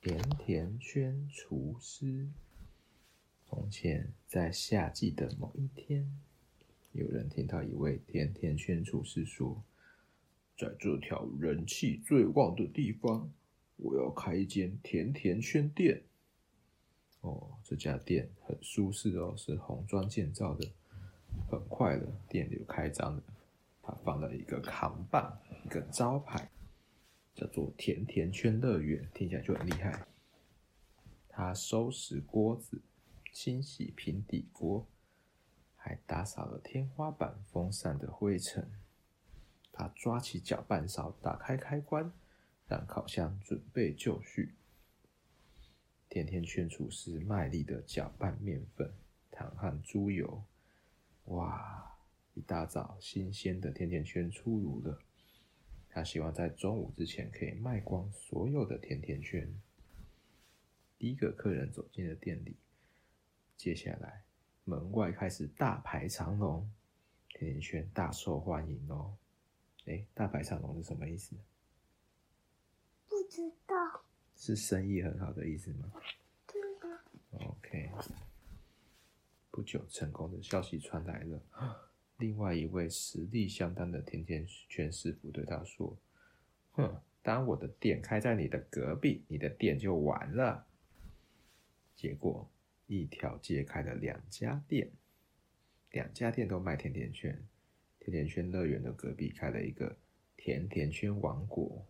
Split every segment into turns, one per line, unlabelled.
甜甜圈厨师。从前，在夏季的某一天，有人听到一位甜甜圈厨师说：“在这条人气最旺的地方，我要开一间甜甜圈店。”哦，这家店很舒适哦，是红砖建造的。很快的，店就开张了。他放了一个扛棒，一个招牌，叫做“甜甜圈乐园”，听起来就很厉害。他收拾锅子。清洗平底锅，还打扫了天花板、风扇的灰尘。他抓起搅拌勺，打开开关，让烤箱准备就绪。甜甜圈厨师卖力的搅拌面粉、糖和猪油。哇！一大早，新鲜的甜甜圈出炉了。他希望在中午之前可以卖光所有的甜甜圈。第一个客人走进了店里。接下来，门外开始大排长龙，甜甜圈大受欢迎哦。哎，大排长龙是什么意思？
不知道。
是生意很好的意思吗？
对的。
OK。不久，成功的消息传来了。另外一位实力相当的甜甜圈师傅对他说：“哼，当我的店开在你的隔壁，你的店就完了。”结果。一条街开了两家店，两家店都卖甜甜圈。甜甜圈乐园的隔壁开了一个甜甜圈王国。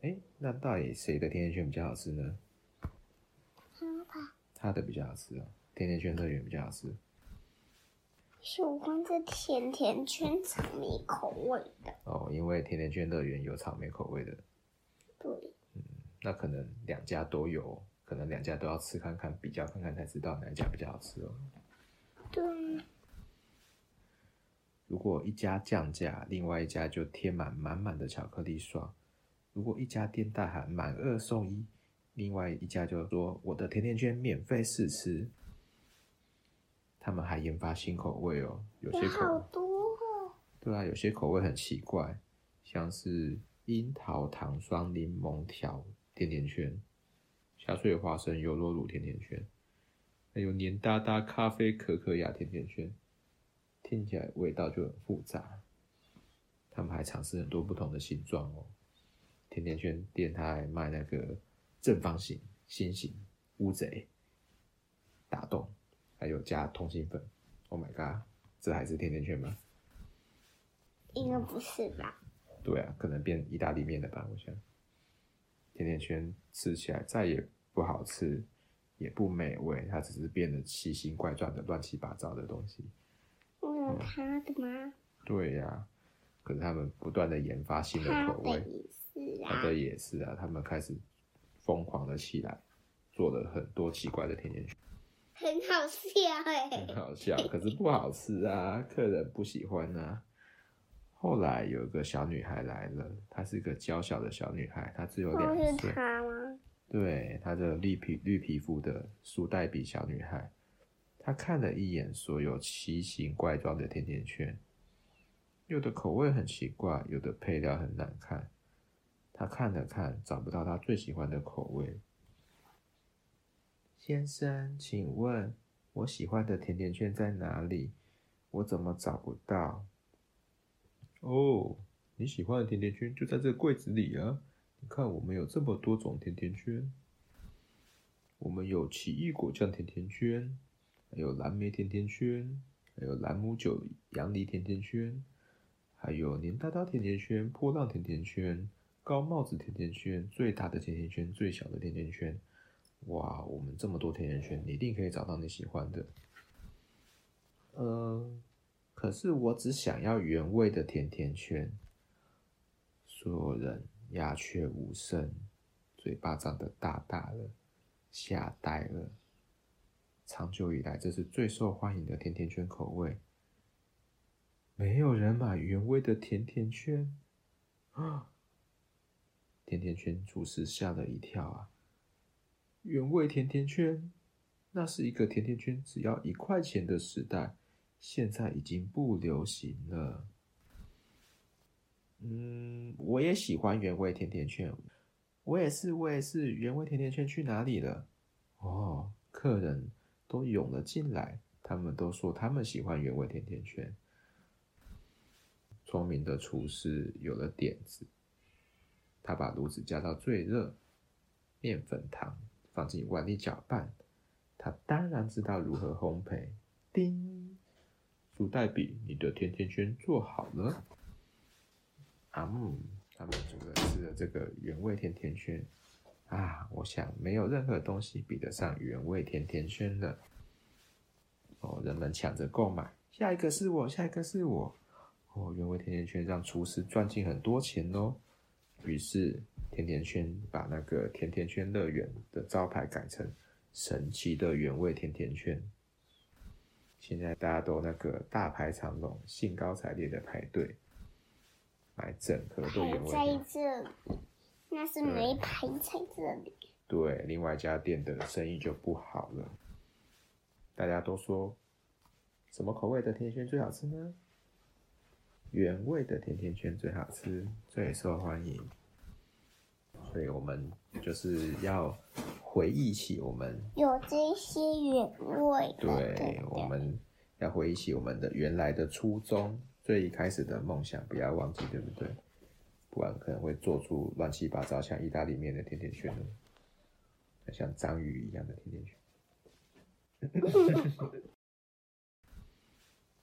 哎，那到底谁的甜甜圈比较好吃呢？
他
他的比较好吃哦，甜甜圈乐园比较好吃。
喜欢吃甜甜圈草莓口味的
哦，因为甜甜圈乐园有草莓口味的。
对，
嗯，那可能两家都有。可能两家都要吃看看，比较看看才知道哪一家比较好吃哦。
对。
如果一家降价，另外一家就贴满满满的巧克力霜；如果一家店大喊满二送一，另外一家就说我的甜甜圈免费试吃。他们还研发新口味哦，有些口味
好多哦。
对啊，有些口味很奇怪，像是樱桃糖霜柠檬条甜甜圈。加脆花生优酪乳甜甜圈，还有黏哒哒咖啡可可亚甜甜圈，听起来味道就很复杂。他们还尝试很多不同的形状哦。甜甜圈店他还卖那个正方形、心形、乌贼、打洞，还有加通心粉。Oh my god，这还是甜甜圈吗？
应该不是吧？
对啊，可能变意大利面了吧？我想，甜甜圈吃起来再也。不好吃，也不美味，它只是变得奇形怪状的乱七八糟的东西。
我有它的吗？
对呀、啊，可是他们不断的研发新的口味，好的也是啊，他们开始疯狂了起来，做了很多奇怪的甜甜圈，
很好笑哎，
很好笑，可是不好吃啊，客人不喜欢啊。后来有一个小女孩来了，她是一个娇小的小女孩，她只有两岁。
是她吗？
对，她的绿皮绿皮肤的苏黛比小女孩，她看了一眼所有奇形怪状的甜甜圈，有的口味很奇怪，有的配料很难看。她看了看，找不到她最喜欢的口味。先生，请问我喜欢的甜甜圈在哪里？我怎么找不到？哦，你喜欢的甜甜圈就在这柜子里啊。你看，我们有这么多种甜甜圈，我们有奇异果酱甜甜圈，还有蓝莓甜甜圈，还有蓝姆酒杨梨甜甜圈，还有黏哒哒甜甜圈、波浪甜甜圈、高帽子甜甜圈、最大的甜甜圈、最小的甜甜圈。哇，我们这么多甜甜圈，你一定可以找到你喜欢的。呃，可是我只想要原味的甜甜圈。所有人。鸦雀无声，嘴巴张得大大的，吓呆了。长久以来，这是最受欢迎的甜甜圈口味。没有人买原味的甜甜圈啊！甜甜圈厨师吓了一跳啊！原味甜甜圈，那是一个甜甜圈只要一块钱的时代。现在已经不流行了。嗯，我也喜欢原味甜甜圈。我也是，我也是。原味甜甜圈去哪里了？哦，客人都涌了进来，他们都说他们喜欢原味甜甜圈。聪明的厨师有了点子，他把炉子加到最热，面粉糖放进碗里搅拌。他当然知道如何烘焙。叮，苏代比，你的甜甜圈做好了。啊嗯，他们煮了吃了这个原味甜甜圈啊，我想没有任何东西比得上原味甜甜圈了。哦，人们抢着购买，下一个是我，下一个是我。哦，原味甜甜圈让厨师赚进很多钱哦。于是，甜甜圈把那个甜甜圈乐园的招牌改成神奇的原味甜甜圈。现在大家都那个大排长龙，兴高采烈的排队买整盒的原味。
在这里，那是没排在这里。
对，另外一家店的生意就不好了。大家都说，什么口味的甜甜圈最好吃呢？原味的甜甜圈最好吃，最受欢迎。所以我们就是要回忆起我们
有这些原味。
对，我们要回忆起我们的原来的初衷，最一开始的梦想，不要忘记，对不对？不然可能会做出乱七八糟，像意大利面的甜甜圈，像章鱼一样的甜甜圈。